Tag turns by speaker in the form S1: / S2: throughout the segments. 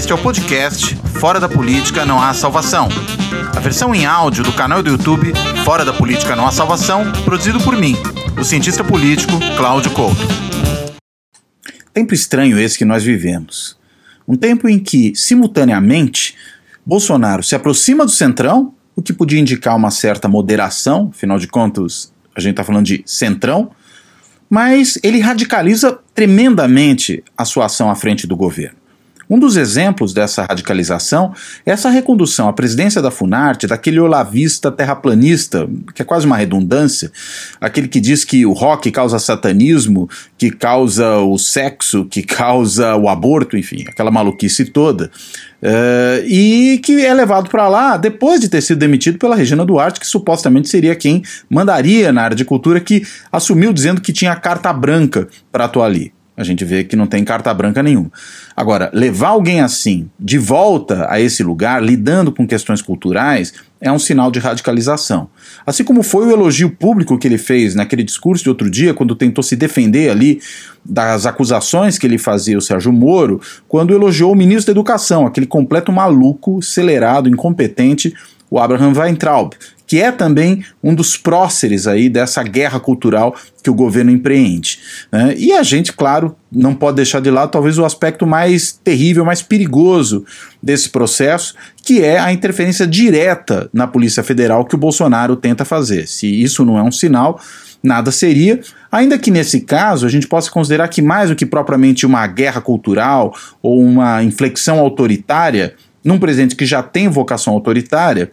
S1: Este é o podcast Fora da Política Não Há Salvação. A versão em áudio do canal do YouTube Fora da Política Não Há Salvação, produzido por mim, o cientista político Cláudio Couto. Tempo estranho esse que nós vivemos. Um tempo em que, simultaneamente, Bolsonaro se aproxima do centrão, o que podia indicar uma certa moderação, afinal de contas, a gente está falando de centrão, mas ele radicaliza tremendamente a sua ação à frente do governo. Um dos exemplos dessa radicalização é essa recondução à presidência da Funarte daquele olavista terraplanista, que é quase uma redundância, aquele que diz que o rock causa satanismo, que causa o sexo, que causa o aborto, enfim, aquela maluquice toda. Uh, e que é levado para lá depois de ter sido demitido pela Regina Duarte, que supostamente seria quem mandaria na área de cultura, que assumiu dizendo que tinha carta branca para atuar ali. A gente vê que não tem carta branca nenhuma. Agora, levar alguém assim de volta a esse lugar, lidando com questões culturais, é um sinal de radicalização. Assim como foi o elogio público que ele fez naquele discurso de outro dia, quando tentou se defender ali das acusações que ele fazia o Sérgio Moro, quando elogiou o ministro da Educação, aquele completo maluco, acelerado, incompetente, o Abraham Weintraub, que é também um dos próceres aí dessa guerra cultural que o governo empreende. Né? E a gente, claro, não pode deixar de lado talvez o aspecto mais terrível, mais perigoso desse processo, que é a interferência direta na Polícia Federal que o Bolsonaro tenta fazer. Se isso não é um sinal, nada seria, ainda que nesse caso a gente possa considerar que mais do que propriamente uma guerra cultural ou uma inflexão autoritária, num presidente que já tem vocação autoritária,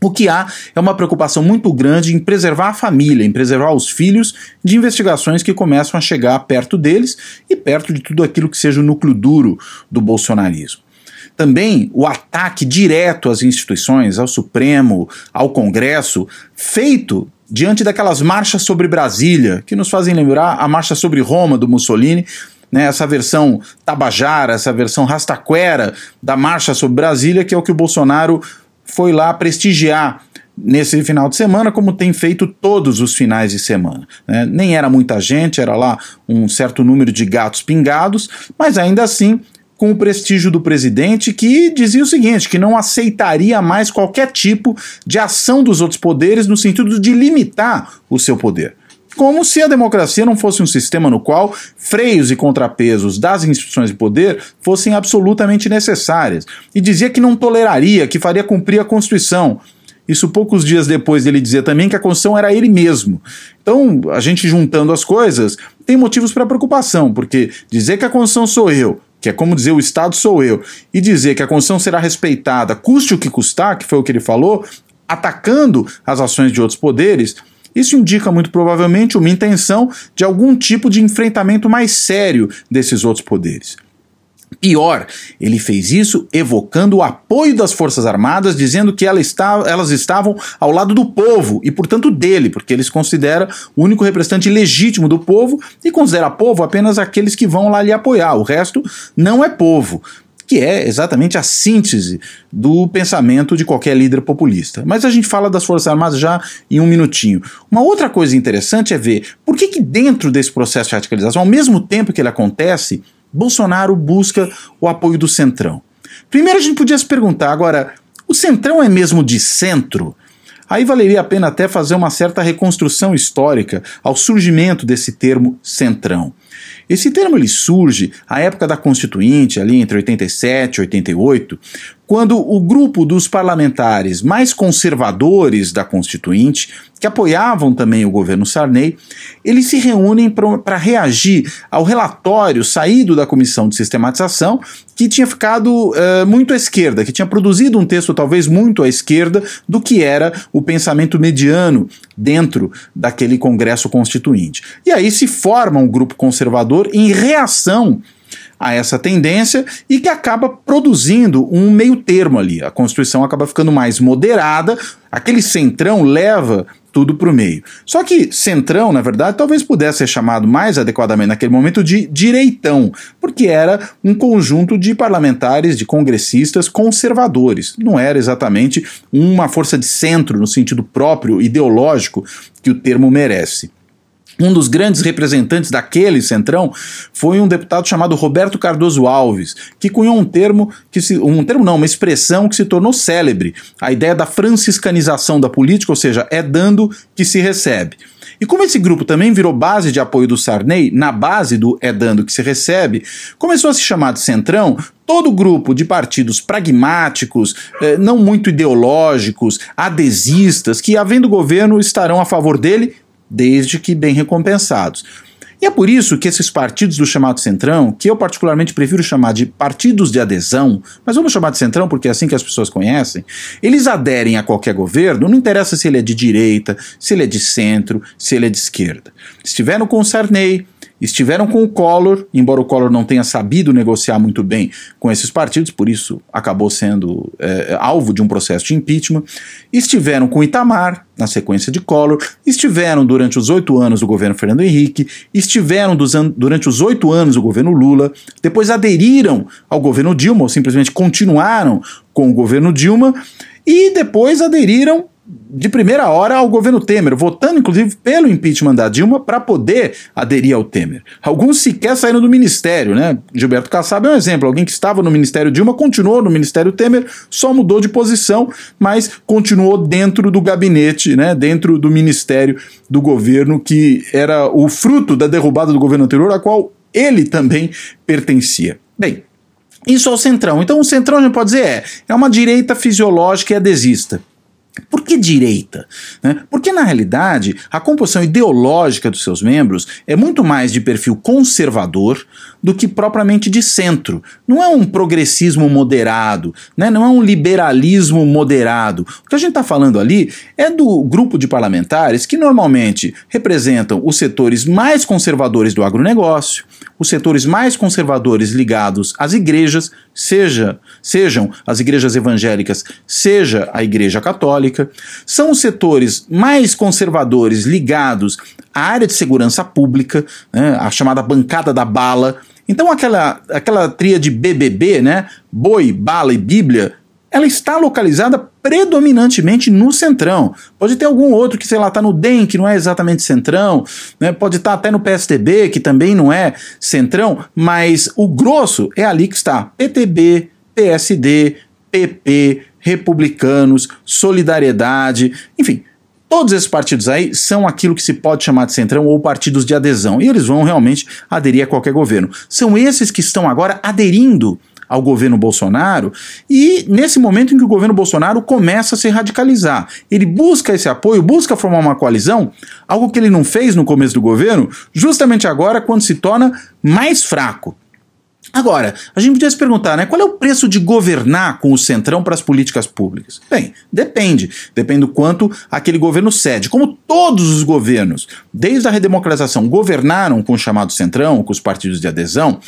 S1: o que há é uma preocupação muito grande em preservar a família, em preservar os filhos de investigações que começam a chegar perto deles e perto de tudo aquilo que seja o núcleo duro do bolsonarismo. Também o ataque direto às instituições, ao Supremo, ao Congresso, feito diante daquelas marchas sobre Brasília, que nos fazem lembrar a marcha sobre Roma do Mussolini, né, essa versão tabajara, essa versão rastaquera da marcha sobre Brasília, que é o que o Bolsonaro foi lá prestigiar nesse final de semana, como tem feito todos os finais de semana. Né? Nem era muita gente, era lá um certo número de gatos pingados, mas ainda assim com o prestígio do presidente que dizia o seguinte, que não aceitaria mais qualquer tipo de ação dos outros poderes no sentido de limitar o seu poder como se a democracia não fosse um sistema no qual freios e contrapesos das instituições de poder fossem absolutamente necessárias. E dizia que não toleraria, que faria cumprir a Constituição. Isso poucos dias depois dele dizer também que a Constituição era ele mesmo. Então, a gente juntando as coisas, tem motivos para preocupação, porque dizer que a Constituição sou eu, que é como dizer o Estado sou eu, e dizer que a Constituição será respeitada, custe o que custar, que foi o que ele falou, atacando as ações de outros poderes, isso indica muito provavelmente uma intenção de algum tipo de enfrentamento mais sério desses outros poderes. Pior, ele fez isso evocando o apoio das Forças Armadas, dizendo que ela está, elas estavam ao lado do povo e, portanto, dele, porque eles consideram o único representante legítimo do povo e considera povo apenas aqueles que vão lá lhe apoiar. O resto não é povo que é exatamente a síntese do pensamento de qualquer líder populista. Mas a gente fala das Forças Armadas já em um minutinho. Uma outra coisa interessante é ver por que, que dentro desse processo de radicalização, ao mesmo tempo que ele acontece, Bolsonaro busca o apoio do Centrão. Primeiro a gente podia se perguntar, agora, o Centrão é mesmo de centro? Aí valeria a pena até fazer uma certa reconstrução histórica ao surgimento desse termo centrão. Esse termo ele surge à época da Constituinte, ali entre 87 e 88, quando o grupo dos parlamentares mais conservadores da Constituinte, que apoiavam também o governo Sarney, eles se reúnem para reagir ao relatório saído da Comissão de Sistematização, que tinha ficado uh, muito à esquerda, que tinha produzido um texto talvez muito à esquerda do que era o pensamento mediano dentro daquele Congresso Constituinte. E aí se forma um grupo conservador em reação a essa tendência e que acaba produzindo um meio termo ali. A Constituição acaba ficando mais moderada, aquele centrão leva tudo para o meio. Só que centrão, na verdade, talvez pudesse ser chamado mais adequadamente naquele momento de direitão, porque era um conjunto de parlamentares, de congressistas conservadores. Não era exatamente uma força de centro no sentido próprio ideológico que o termo merece. Um dos grandes representantes daquele centrão foi um deputado chamado Roberto Cardoso Alves, que cunhou um termo que se, um termo não, uma expressão que se tornou célebre, a ideia da franciscanização da política, ou seja, é dando que se recebe. E como esse grupo também virou base de apoio do Sarney, na base do é dando que se recebe, começou a se chamar de Centrão todo grupo de partidos pragmáticos, eh, não muito ideológicos, adesistas, que, havendo governo, estarão a favor dele desde que bem recompensados. E é por isso que esses partidos do chamado Centrão, que eu particularmente prefiro chamar de partidos de adesão, mas vamos chamar de Centrão porque é assim que as pessoas conhecem, eles aderem a qualquer governo, não interessa se ele é de direita, se ele é de centro, se ele é de esquerda. Estiveram com o Sarney, estiveram com o Collor, embora o Collor não tenha sabido negociar muito bem com esses partidos, por isso acabou sendo é, alvo de um processo de impeachment, estiveram com Itamar, na sequência de Collor, estiveram durante os oito anos do governo Fernando Henrique, estiveram durante os oito anos do governo Lula, depois aderiram ao governo Dilma, ou simplesmente continuaram com o governo Dilma, e depois aderiram de primeira hora ao governo Temer, votando inclusive pelo impeachment da Dilma para poder aderir ao Temer. Alguns sequer saíram do ministério, né? Gilberto Kassab é um exemplo, alguém que estava no ministério Dilma continuou no ministério Temer, só mudou de posição, mas continuou dentro do gabinete, né? Dentro do ministério do governo que era o fruto da derrubada do governo anterior, a qual ele também pertencia. Bem, isso é o centrão. Então o centrão a gente pode dizer é, é uma direita fisiológica e adesista. Por que direita? Né? Porque, na realidade, a composição ideológica dos seus membros é muito mais de perfil conservador do que propriamente de centro. Não é um progressismo moderado, né? não é um liberalismo moderado. O que a gente está falando ali é do grupo de parlamentares que normalmente representam os setores mais conservadores do agronegócio, os setores mais conservadores ligados às igrejas, seja sejam as igrejas evangélicas, seja a igreja católica, são os setores mais conservadores ligados à área de segurança pública, né, a chamada bancada da bala. Então aquela aquela tríade BBB, né, boi, bala e Bíblia, ela está localizada predominantemente no centrão. Pode ter algum outro que, sei lá, está no DEM, que não é exatamente centrão, né? pode estar tá até no PSDB, que também não é centrão, mas o grosso é ali que está. PTB, PSD, PP, Republicanos, Solidariedade, enfim. Todos esses partidos aí são aquilo que se pode chamar de centrão ou partidos de adesão, e eles vão realmente aderir a qualquer governo. São esses que estão agora aderindo ao governo Bolsonaro, e nesse momento em que o governo Bolsonaro começa a se radicalizar. Ele busca esse apoio, busca formar uma coalizão, algo que ele não fez no começo do governo, justamente agora, quando se torna mais fraco. Agora, a gente podia se perguntar, né, qual é o preço de governar com o Centrão para as políticas públicas? Bem, depende. Depende do quanto aquele governo cede. Como todos os governos, desde a redemocratização, governaram com o chamado Centrão, com os partidos de adesão,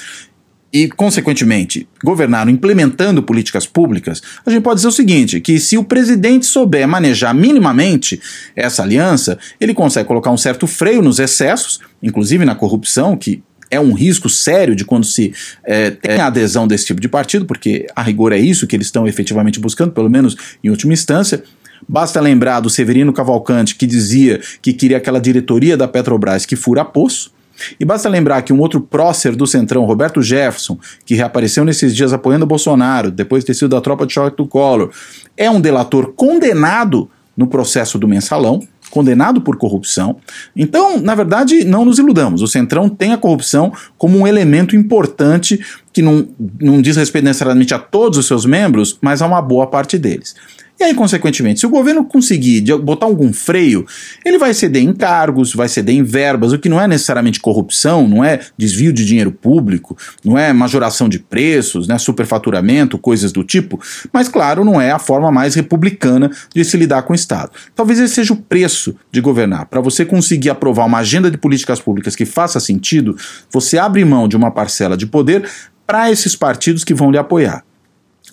S1: e, consequentemente, governaram implementando políticas públicas, a gente pode dizer o seguinte: que se o presidente souber manejar minimamente essa aliança, ele consegue colocar um certo freio nos excessos, inclusive na corrupção, que é um risco sério de quando se é, tem a adesão desse tipo de partido, porque a rigor é isso que eles estão efetivamente buscando, pelo menos em última instância. Basta lembrar do Severino Cavalcante, que dizia que queria aquela diretoria da Petrobras que fura poço. E basta lembrar que um outro prócer do Centrão, Roberto Jefferson, que reapareceu nesses dias apoiando Bolsonaro, depois de ter sido da tropa de choque do Collor, é um delator condenado no processo do mensalão, condenado por corrupção. Então, na verdade, não nos iludamos. O Centrão tem a corrupção como um elemento importante que não, não diz respeito necessariamente a todos os seus membros, mas a uma boa parte deles. E aí, consequentemente, se o governo conseguir botar algum freio, ele vai ceder em cargos, vai ceder em verbas, o que não é necessariamente corrupção, não é desvio de dinheiro público, não é majoração de preços, né, superfaturamento, coisas do tipo, mas claro, não é a forma mais republicana de se lidar com o Estado. Talvez esse seja o preço de governar. Para você conseguir aprovar uma agenda de políticas públicas que faça sentido, você abre mão de uma parcela de poder para esses partidos que vão lhe apoiar.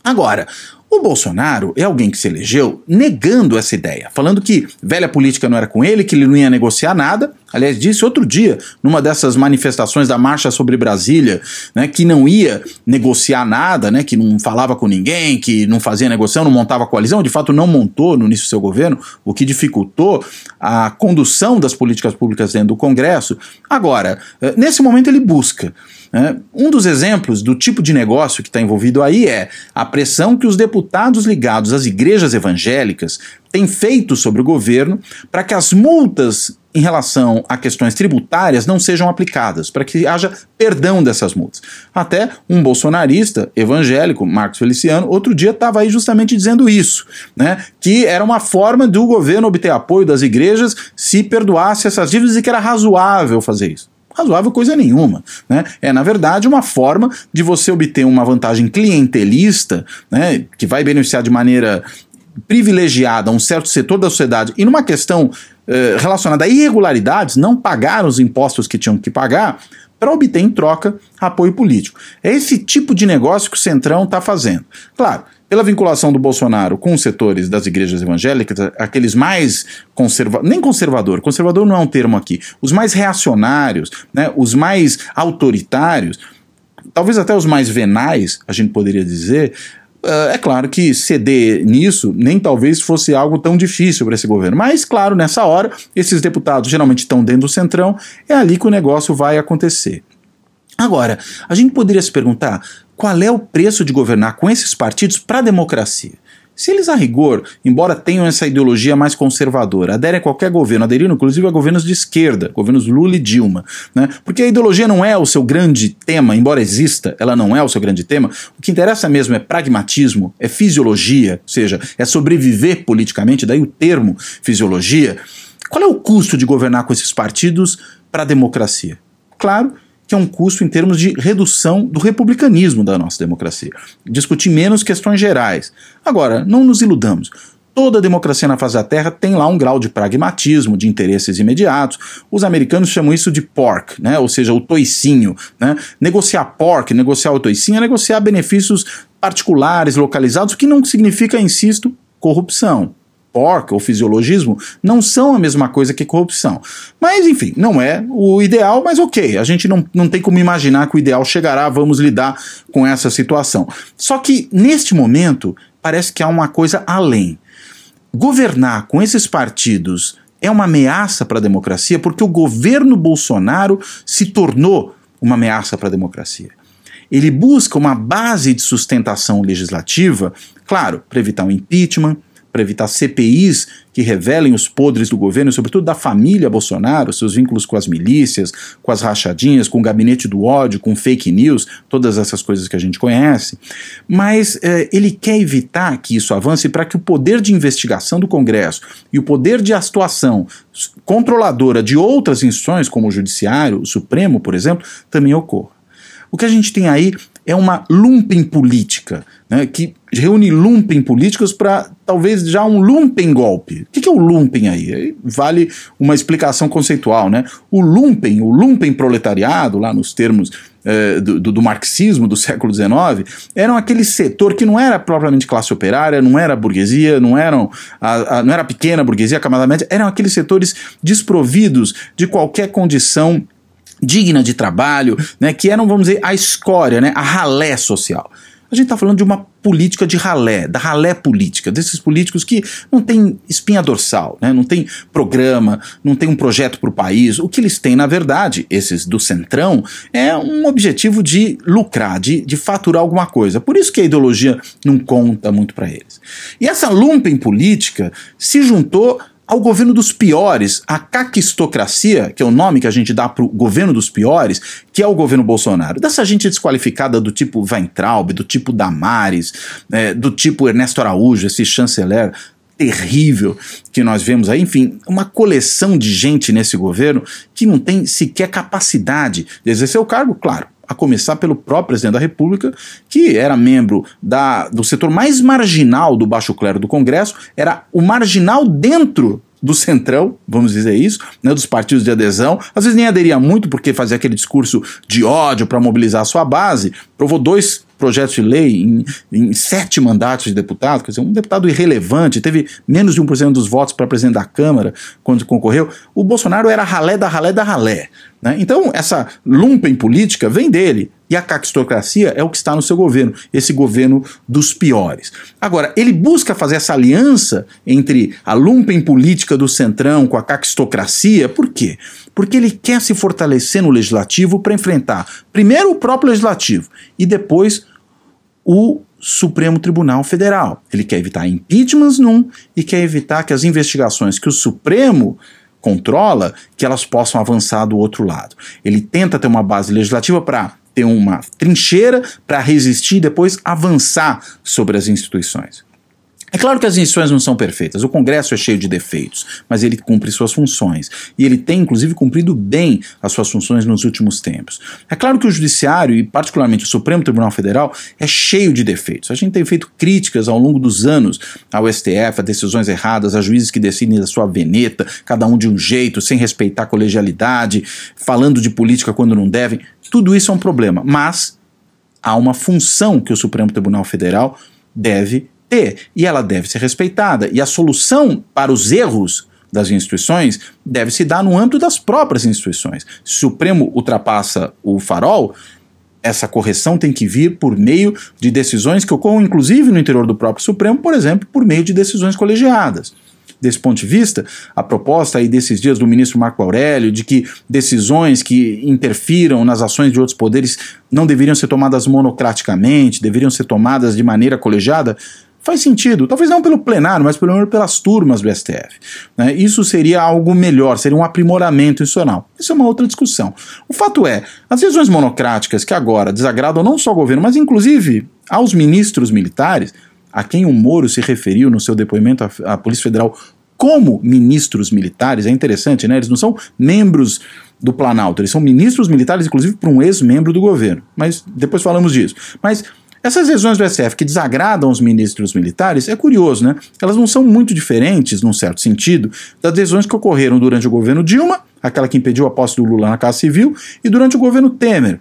S1: Agora, o Bolsonaro é alguém que se elegeu negando essa ideia, falando que velha política não era com ele, que ele não ia negociar nada, Aliás, disse outro dia, numa dessas manifestações da Marcha sobre Brasília, né, que não ia negociar nada, né, que não falava com ninguém, que não fazia negociação, não montava coalizão, de fato não montou no início do seu governo, o que dificultou a condução das políticas públicas dentro do Congresso. Agora, eh, nesse momento ele busca. Um dos exemplos do tipo de negócio que está envolvido aí é a pressão que os deputados ligados às igrejas evangélicas têm feito sobre o governo para que as multas em relação a questões tributárias não sejam aplicadas, para que haja perdão dessas multas. Até um bolsonarista evangélico, Marcos Feliciano, outro dia estava aí justamente dizendo isso, né? Que era uma forma do governo obter apoio das igrejas se perdoasse essas dívidas e que era razoável fazer isso razoável coisa nenhuma. Né? É, na verdade, uma forma de você obter uma vantagem clientelista, né, que vai beneficiar de maneira privilegiada um certo setor da sociedade e numa questão eh, relacionada a irregularidades, não pagar os impostos que tinham que pagar para obter em troca apoio político. É esse tipo de negócio que o Centrão está fazendo. Claro, pela vinculação do Bolsonaro com os setores das igrejas evangélicas, aqueles mais conservadores, nem conservador, conservador não é um termo aqui, os mais reacionários, né, os mais autoritários, talvez até os mais venais, a gente poderia dizer, Uh, é claro que ceder nisso nem talvez fosse algo tão difícil para esse governo. Mas, claro, nessa hora, esses deputados geralmente estão dentro do centrão, é ali que o negócio vai acontecer. Agora, a gente poderia se perguntar qual é o preço de governar com esses partidos para a democracia. Se eles, a rigor, embora tenham essa ideologia mais conservadora, aderem a qualquer governo, aderiram inclusive a governos de esquerda, governos Lula e Dilma, né? porque a ideologia não é o seu grande tema, embora exista, ela não é o seu grande tema, o que interessa mesmo é pragmatismo, é fisiologia, ou seja, é sobreviver politicamente, daí o termo fisiologia. Qual é o custo de governar com esses partidos para a democracia? Claro que é um custo em termos de redução do republicanismo da nossa democracia. Discutir menos questões gerais. Agora, não nos iludamos. Toda democracia na face da Terra tem lá um grau de pragmatismo, de interesses imediatos. Os americanos chamam isso de pork, né? ou seja, o toicinho. Né? Negociar pork, negociar o toicinho é negociar benefícios particulares, localizados, o que não significa, insisto, corrupção porca ou fisiologismo não são a mesma coisa que corrupção. Mas, enfim, não é o ideal, mas ok, a gente não, não tem como imaginar que o ideal chegará, vamos lidar com essa situação. Só que, neste momento, parece que há uma coisa além. Governar com esses partidos é uma ameaça para a democracia porque o governo Bolsonaro se tornou uma ameaça para a democracia. Ele busca uma base de sustentação legislativa, claro, para evitar o impeachment, para evitar CPIs que revelem os podres do governo, sobretudo da família Bolsonaro, seus vínculos com as milícias, com as rachadinhas, com o gabinete do ódio, com fake news, todas essas coisas que a gente conhece. Mas eh, ele quer evitar que isso avance para que o poder de investigação do Congresso e o poder de atuação controladora de outras instituições, como o Judiciário, o Supremo, por exemplo, também ocorra. O que a gente tem aí é uma lumpen política, né, que reúne lumpen políticos para talvez já um lumpen golpe. O que, que é o lumpen aí? Vale uma explicação conceitual. Né? O lumpen, o lumpen proletariado, lá nos termos eh, do, do, marxismo do século XIX, eram aquele setor que não era propriamente classe operária, não era burguesia, não, eram a, a, não era a pequena burguesia, a camada média, eram aqueles setores desprovidos de qualquer condição digna de trabalho, né, que eram, vamos dizer, a escória, né, a ralé social. A gente está falando de uma política de ralé, da ralé política, desses políticos que não tem espinha dorsal, né? não tem programa, não tem um projeto para o país. O que eles têm, na verdade, esses do centrão, é um objetivo de lucrar, de, de faturar alguma coisa. Por isso que a ideologia não conta muito para eles. E essa lumpen política se juntou ao governo dos piores, a caquistocracia, que é o nome que a gente dá para o governo dos piores, que é o governo Bolsonaro. Dessa gente desqualificada do tipo Weintraub, do tipo Damares, é, do tipo Ernesto Araújo, esse chanceler terrível que nós vemos aí, enfim, uma coleção de gente nesse governo que não tem sequer capacidade de exercer o cargo, claro a começar pelo próprio presidente da República, que era membro da, do setor mais marginal do baixo clero do Congresso, era o marginal dentro do centrão, vamos dizer isso, né, dos partidos de adesão. Às vezes nem aderia muito porque fazia aquele discurso de ódio para mobilizar a sua base. Provou dois
S2: projetos de lei em, em, sete mandatos de deputado, quer dizer, um deputado irrelevante, teve menos de 1% dos votos para presidente da Câmara quando concorreu. O Bolsonaro era ralé da ralé da ralé. Né? Então, essa lumpen política vem dele. E a caquistocracia é o que está no seu governo, esse governo dos piores. Agora, ele busca fazer essa aliança entre a lumpen política do Centrão com a caquistocracia, por quê? Porque ele quer se fortalecer no legislativo para enfrentar primeiro o próprio legislativo e depois o Supremo Tribunal Federal. Ele quer evitar impeachments num e quer evitar que as investigações que o Supremo controla, que elas possam avançar do outro lado. Ele tenta ter uma base legislativa para ter uma trincheira para resistir e depois avançar sobre as instituições. É claro que as instituições não são perfeitas, o Congresso é cheio de defeitos, mas ele cumpre suas funções. E ele tem, inclusive, cumprido bem as suas funções nos últimos tempos. É claro que o Judiciário, e particularmente o Supremo Tribunal Federal, é cheio de defeitos. A gente tem feito críticas ao longo dos anos ao STF, a decisões erradas, a juízes que decidem da sua veneta, cada um de um jeito, sem respeitar a colegialidade, falando de política quando não devem. Tudo isso é um problema, mas há uma função que o Supremo Tribunal Federal deve ter e ela deve ser respeitada. E a solução para os erros das instituições deve se dar no âmbito das próprias instituições. Se o Supremo ultrapassa o farol, essa correção tem que vir por meio de decisões que ocorram, inclusive no interior do próprio Supremo, por exemplo, por meio de decisões colegiadas desse ponto de vista, a proposta aí desses dias do ministro Marco Aurélio de que decisões que interfiram nas ações de outros poderes não deveriam ser tomadas monocraticamente, deveriam ser tomadas de maneira colegiada, faz sentido, talvez não pelo plenário, mas pelo menos pelas turmas do STF. Né? Isso seria algo melhor, seria um aprimoramento institucional. Isso é uma outra discussão. O fato é, as decisões monocráticas que agora desagradam não só ao governo, mas inclusive aos ministros militares, a quem o Moro se referiu no seu depoimento à, à Polícia Federal como ministros militares, é interessante, né? Eles não são membros do Planalto, eles são ministros militares, inclusive para um ex-membro do governo. Mas depois falamos disso. Mas essas decisões do SF que desagradam os ministros militares é curioso, né? Elas não são muito diferentes, num certo sentido, das decisões que ocorreram durante o governo Dilma, aquela que impediu a posse do Lula na Casa Civil, e durante o governo Temer,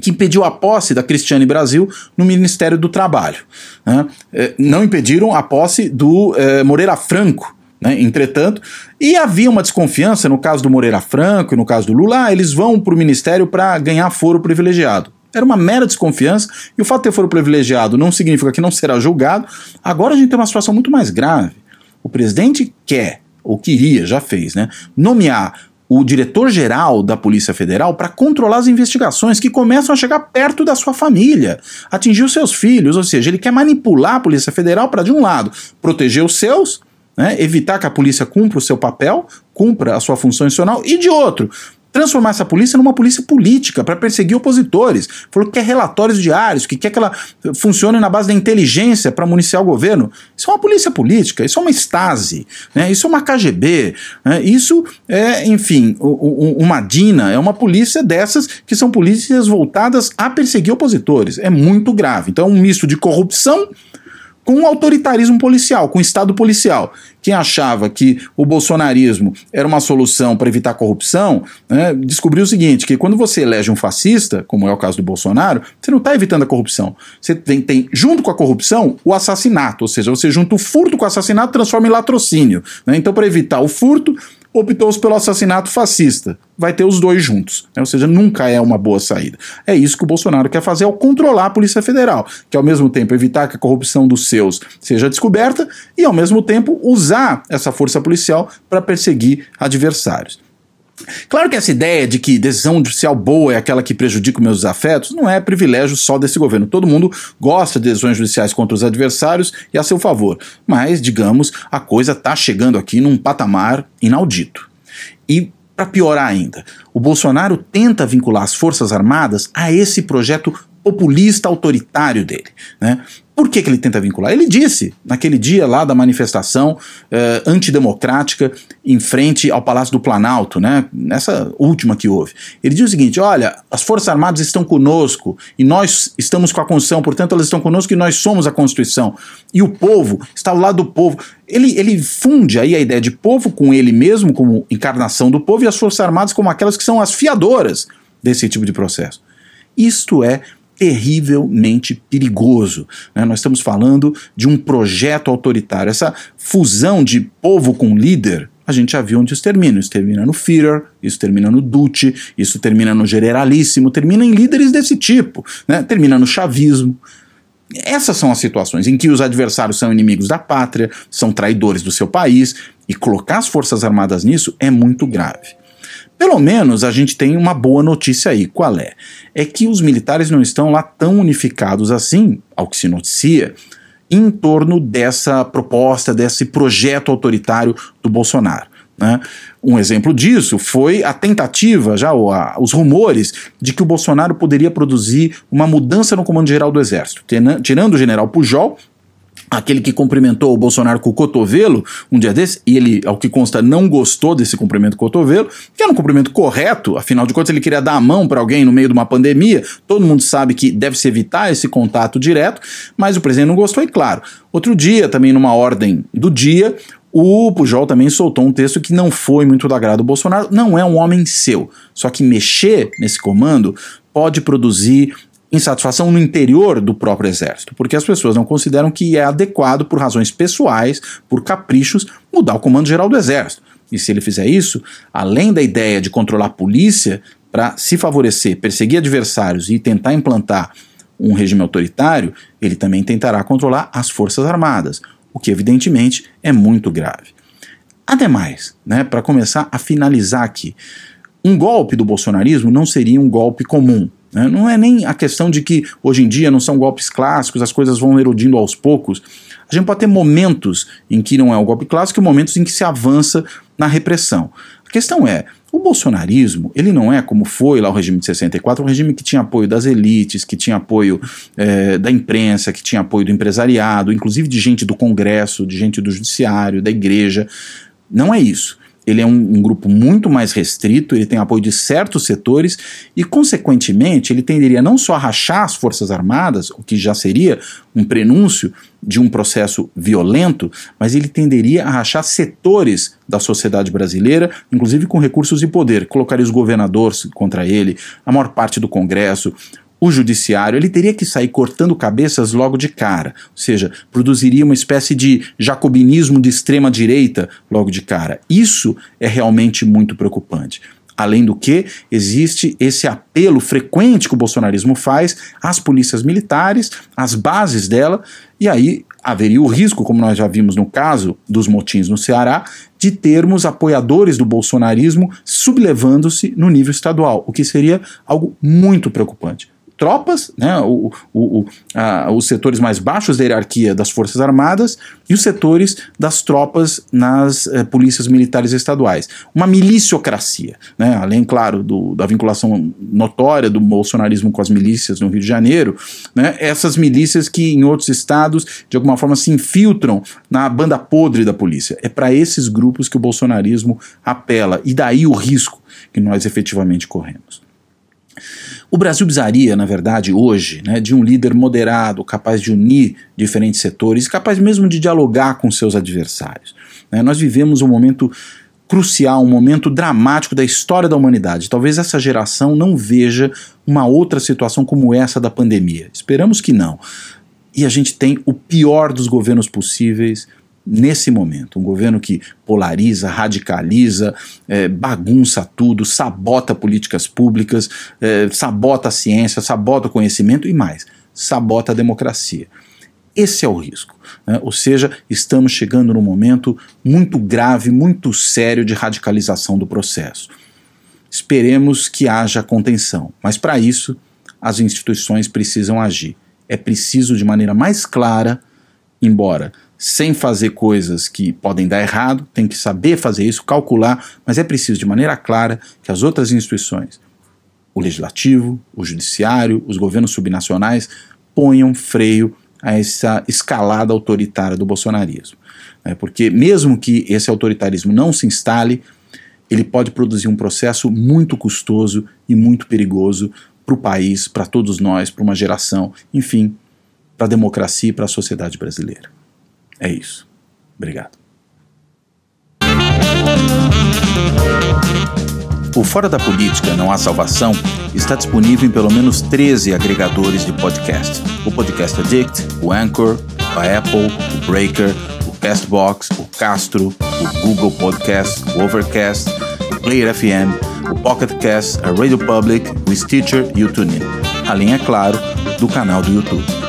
S2: que impediu a posse da Cristiane Brasil no Ministério do Trabalho. Né? É, não impediram a posse do é, Moreira Franco. Né? Entretanto, e havia uma desconfiança no caso do Moreira Franco e no caso do Lula, ah, eles vão para o ministério para ganhar foro privilegiado. Era uma mera desconfiança, e o fato de ter foro privilegiado não significa que não será julgado. Agora a gente tem uma situação muito mais grave. O presidente quer, ou queria, já fez, né, nomear o diretor-geral da Polícia Federal para controlar as investigações que começam a chegar perto da sua família, atingir os seus filhos, ou seja, ele quer manipular a Polícia Federal para, de um lado, proteger os seus, né, evitar que a polícia cumpra o seu papel, cumpra a sua função institucional, e de outro, transformar essa polícia numa polícia política para perseguir opositores. Falou que quer relatórios diários, que quer que ela funcione na base da inteligência para municiar o governo. Isso é uma polícia política, isso é uma Stasi, né? isso é uma KGB, né? isso é, enfim, uma DINA, é uma polícia dessas que são polícias voltadas a perseguir opositores. É muito grave. Então é um misto de corrupção com o autoritarismo policial, com o Estado policial. Quem achava que o bolsonarismo era uma solução para evitar corrupção, né, descobriu o seguinte: que quando você elege um fascista, como é o caso do Bolsonaro, você não está evitando a corrupção. Você tem, tem, junto com a corrupção, o assassinato. Ou seja, você junta o furto com o assassinato transforma em latrocínio. Né? Então, para evitar o furto, optou-se pelo assassinato fascista. Vai ter os dois juntos. Né? Ou seja, nunca é uma boa saída. É isso que o Bolsonaro quer fazer ao controlar a Polícia Federal, que ao mesmo tempo evitar que a corrupção dos seus seja descoberta e ao mesmo tempo usar essa força policial para perseguir adversários. Claro que essa ideia de que decisão judicial boa é aquela que prejudica os meus afetos não é privilégio só desse governo. Todo mundo gosta de decisões judiciais contra os adversários e a seu favor. Mas, digamos, a coisa está chegando aqui num patamar inaudito. E para piorar ainda, o Bolsonaro tenta vincular as Forças Armadas a esse projeto populista autoritário dele. Né? Por que, que ele tenta vincular? Ele disse, naquele dia lá da manifestação eh, antidemocrática em frente ao Palácio do Planalto, né, nessa última que houve, ele diz o seguinte: olha, as Forças Armadas estão conosco e nós estamos com a Constituição, portanto elas estão conosco e nós somos a Constituição. E o povo está ao lado do povo. Ele, ele funde aí a ideia de povo com ele mesmo como encarnação do povo e as Forças Armadas como aquelas que são as fiadoras desse tipo de processo. Isto é terrivelmente perigoso. Né? Nós estamos falando de um projeto autoritário. Essa fusão de povo com líder a gente já viu onde isso termina. Isso termina no Führer, isso termina no Duce, isso termina no Generalíssimo, termina em líderes desse tipo, né? termina no chavismo. Essas são as situações em que os adversários são inimigos da pátria, são traidores do seu país, e colocar as Forças Armadas nisso é muito grave. Pelo menos a gente tem uma boa notícia aí. Qual é? É que os militares não estão lá tão unificados assim, ao que se noticia, em torno dessa proposta, desse projeto autoritário do Bolsonaro. Né? Um exemplo disso foi a tentativa, já a, os rumores, de que o Bolsonaro poderia produzir uma mudança no comando geral do Exército, tirando o general Pujol, aquele que cumprimentou o Bolsonaro com o cotovelo um dia desse, e ele, ao que consta, não gostou desse cumprimento com o cotovelo, que era um cumprimento correto, afinal de contas ele queria dar a mão para alguém no meio de uma pandemia, todo mundo sabe que deve-se evitar esse contato direto, mas o presidente não gostou, e claro. Outro dia, também numa ordem do dia, o Pujol também soltou um texto que não foi muito do agrado do Bolsonaro, não é um homem seu, só que mexer nesse comando pode produzir insatisfação no interior do próprio exército, porque as pessoas não consideram que é adequado, por razões pessoais, por caprichos, mudar o comando geral do exército. E se ele fizer isso, além da ideia de controlar a polícia para se favorecer, perseguir adversários e tentar implantar um regime autoritário, ele também tentará controlar as Forças Armadas, o que evidentemente é muito grave. Ademais, né, para começar a finalizar aqui, um golpe do bolsonarismo não seria um golpe comum, né? Não é nem a questão de que hoje em dia não são golpes clássicos, as coisas vão erodindo aos poucos. A gente pode ter momentos em que não é o golpe clássico e momentos em que se avança na repressão. A questão é, o bolsonarismo, ele não é como foi lá o regime de 64, um regime que tinha apoio das elites, que tinha apoio é, da imprensa, que tinha apoio do empresariado, inclusive de gente do Congresso, de gente do Judiciário, da Igreja. Não é isso ele é um, um, grupo muito mais restrito, ele tem apoio de certos setores e, consequentemente, ele tenderia não só a rachar as Forças Armadas, o que já seria um prenúncio de um processo violento, mas ele tenderia a rachar setores da sociedade brasileira, inclusive com recursos e poder. Colocaria os governadores contra ele, a maior parte do Congresso, o judiciário ele teria que sair cortando cabeças logo de cara, ou seja, produziria uma espécie de jacobinismo de extrema direita logo de cara. Isso é realmente muito preocupante. Além do que, existe esse apelo frequente que o bolsonarismo faz às polícias militares, às bases dela, e aí haveria o risco, como nós já vimos no caso dos motins no Ceará, de termos apoiadores do bolsonarismo sublevando-se no nível estadual, o que seria algo muito preocupante tropas, né, o, o, a, os setores mais baixos da hierarquia das Forças Armadas e os setores das tropas nas eh, polícias militares estaduais. Uma miliciocracia, né, além, claro, do, da vinculação notória do bolsonarismo com as milícias no Rio de Janeiro, né, essas milícias que em outros estados, de alguma forma, se infiltram na banda podre da polícia. É para esses grupos que o bolsonarismo apela, e daí o risco que nós efetivamente corremos. O Brasil precisaria, na verdade, hoje, né, de um líder moderado, capaz de unir diferentes setores, capaz mesmo de dialogar com seus adversários. Né? Nós vivemos um momento crucial, um momento dramático da história da humanidade. Talvez essa geração não veja uma outra situação como essa da pandemia. Esperamos que não. E a gente tem o pior dos governos possíveis, nesse momento. Um governo que polariza, radicaliza, é, bagunça tudo, sabota políticas públicas, é, sabota a ciência, sabota o conhecimento e mais, sabota a democracia. Esse é o risco. Né? Ou seja, estamos chegando num momento muito grave, muito sério de radicalização do processo. Esperemos que haja contenção, mas para isso as instituições precisam agir. É preciso, de maneira mais clara, embora sem fazer coisas que podem dar errado, tem que saber fazer isso, calcular, mas é preciso de maneira clara que as outras instituições, o legislativo, o judiciário, os governos subnacionais, ponham freio a essa escalada autoritária do bolsonarismo. É, porque, mesmo que esse autoritarismo não se instale, ele pode produzir um processo muito custoso e muito perigoso para o país, para todos nós, para uma geração, enfim, para a democracia e para a sociedade brasileira. É isso. Obrigado.
S1: O Fora da Política Não Há Salvação
S2: está disponível em pelo menos 13 agregadores de podcast. O Podcast Addict, o Anchor, a Apple, o Breaker, o Castbox, o Castro, o Google Podcast, o Overcast, o Player FM, o Pocket Cast, a Radio Public, o Stitcher e o TuneIn. Além, é claro, do canal do YouTube.